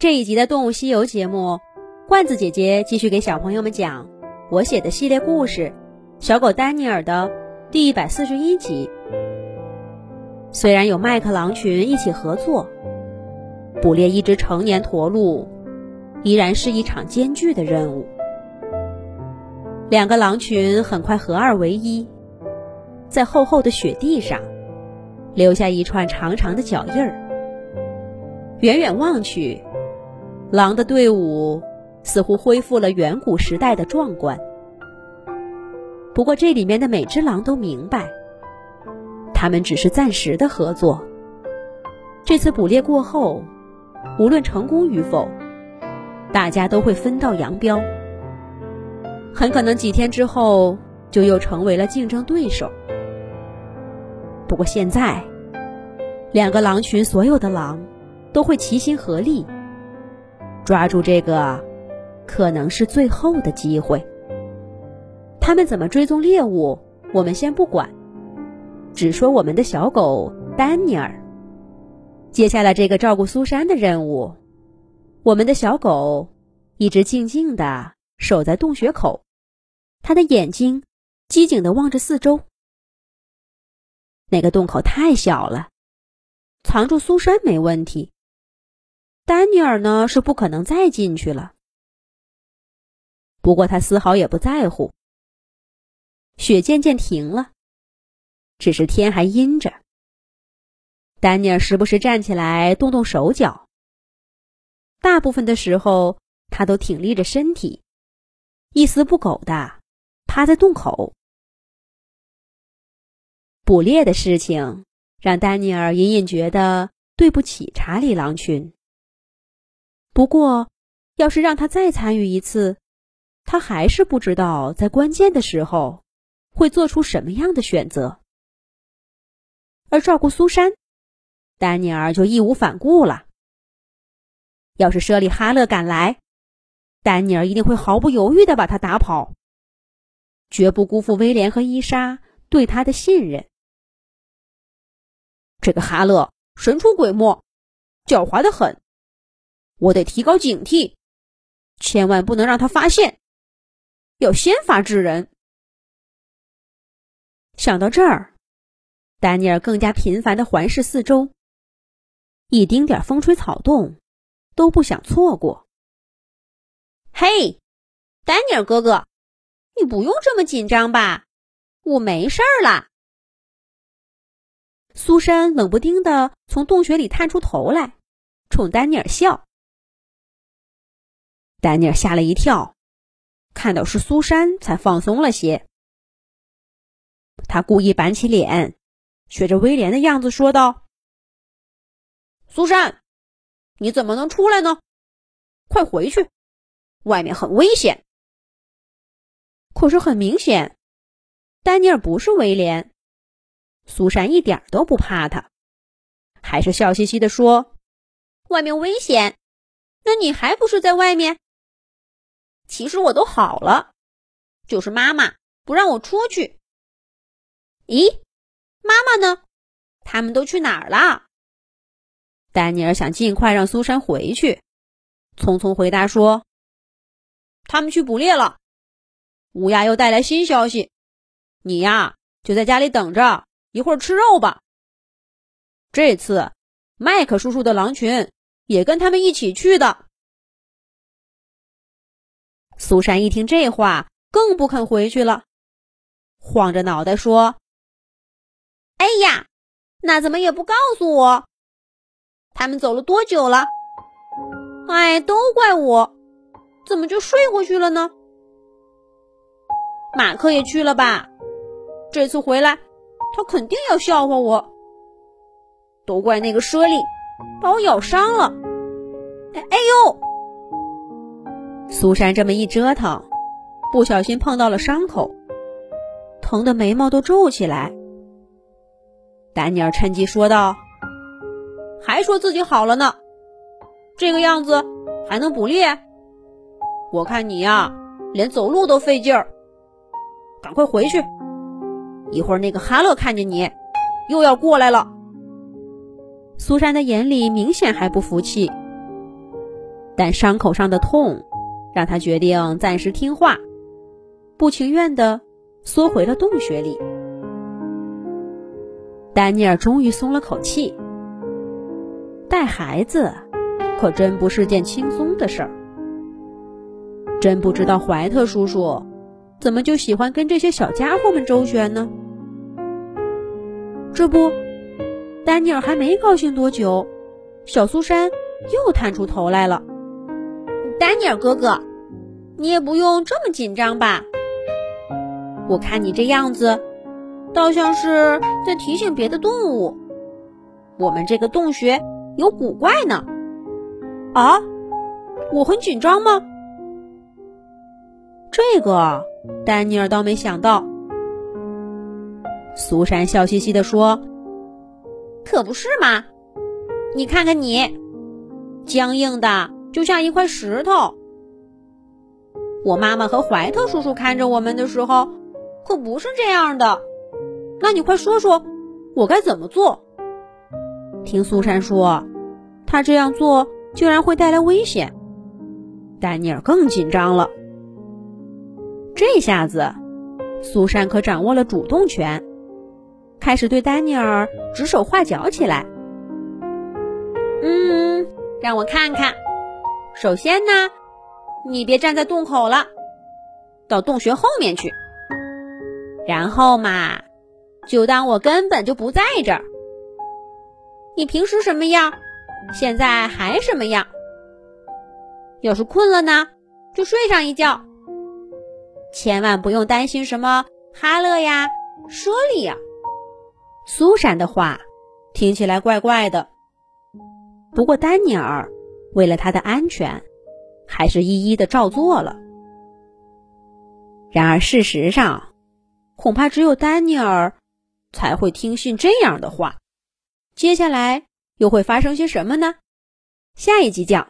这一集的《动物西游》节目，罐子姐姐继续给小朋友们讲我写的系列故事《小狗丹尼尔》的第一百四十一集。虽然有麦克狼群一起合作，捕猎一只成年驼鹿，依然是一场艰巨的任务。两个狼群很快合二为一，在厚厚的雪地上留下一串长长的脚印儿。远远望去，狼的队伍似乎恢复了远古时代的壮观。不过，这里面的每只狼都明白，他们只是暂时的合作。这次捕猎过后，无论成功与否，大家都会分道扬镳。很可能几天之后就又成为了竞争对手。不过现在，两个狼群所有的狼都会齐心合力，抓住这个可能是最后的机会。他们怎么追踪猎物，我们先不管，只说我们的小狗丹尼尔。接下来这个照顾苏珊的任务，我们的小狗一直静静的。守在洞穴口，他的眼睛机警的望着四周。那个洞口太小了，藏住苏珊没问题。丹尼尔呢是不可能再进去了。不过他丝毫也不在乎。雪渐渐停了，只是天还阴着。丹尼尔时不时站起来动动手脚，大部分的时候他都挺立着身体。一丝不苟的趴在洞口。捕猎的事情让丹尼尔隐隐觉得对不起查理狼群。不过，要是让他再参与一次，他还是不知道在关键的时候会做出什么样的选择。而照顾苏珊，丹尼尔就义无反顾了。要是舍利哈勒赶来，丹尼尔一定会毫不犹豫的把他打跑，绝不辜负威廉和伊莎对他的信任。这个哈勒神出鬼没，狡猾的很，我得提高警惕，千万不能让他发现，要先发制人。想到这儿，丹尼尔更加频繁的环视四周，一丁点风吹草动都不想错过。嘿，丹尼尔哥哥，你不用这么紧张吧？我没事儿啦。苏珊冷不丁的从洞穴里探出头来，冲丹尼尔笑。丹尼尔吓了一跳，看到是苏珊，才放松了些。他故意板起脸，学着威廉的样子说道：“苏珊，你怎么能出来呢？快回去！”外面很危险，可是很明显，丹尼尔不是威廉。苏珊一点都不怕他，还是笑嘻嘻的说：“外面危险，那你还不是在外面？其实我都好了，就是妈妈不让我出去。咦，妈妈呢？他们都去哪儿了？”丹尼尔想尽快让苏珊回去，匆匆回答说。他们去捕猎了，乌鸦又带来新消息。你呀，就在家里等着，一会儿吃肉吧。这次，麦克叔叔的狼群也跟他们一起去的。苏珊一听这话，更不肯回去了，晃着脑袋说：“哎呀，那怎么也不告诉我？他们走了多久了？哎，都怪我。”怎么就睡过去了呢？马克也去了吧？这次回来，他肯定要笑话我。都怪那个猞猁，把我咬伤了。哎哎呦！苏珊这么一折腾，不小心碰到了伤口，疼的眉毛都皱起来。丹尼尔趁机说道：“还说自己好了呢，这个样子还能捕猎？”我看你呀，连走路都费劲儿，赶快回去！一会儿那个哈勒看见你，又要过来了。苏珊的眼里明显还不服气。但伤口上的痛让他决定暂时听话，不情愿地缩回了洞穴里。丹尼尔终于松了口气。带孩子可真不是件轻松的事儿。真不知道怀特叔叔怎么就喜欢跟这些小家伙们周旋呢？这不，丹尼尔还没高兴多久，小苏珊又探出头来了。丹尼尔哥哥，你也不用这么紧张吧？我看你这样子，倒像是在提醒别的动物，我们这个洞穴有古怪呢。啊，我很紧张吗？这个丹尼尔倒没想到。苏珊笑嘻嘻地说：“可不是嘛，你看看你，僵硬的就像一块石头。我妈妈和怀特叔叔看着我们的时候，可不是这样的。那你快说说，我该怎么做？”听苏珊说，他这样做竟然会带来危险，丹尼尔更紧张了。这下子，苏珊可掌握了主动权。开始对丹尼尔指手画脚起来。嗯，让我看看。首先呢，你别站在洞口了，到洞穴后面去。然后嘛，就当我根本就不在这儿。你平时什么样，现在还什么样。要是困了呢，就睡上一觉。千万不用担心什么哈勒呀、舍利呀。苏珊的话听起来怪怪的，不过丹尼尔为了他的安全，还是一一的照做了。然而事实上，恐怕只有丹尼尔才会听信这样的话。接下来又会发生些什么呢？下一集讲。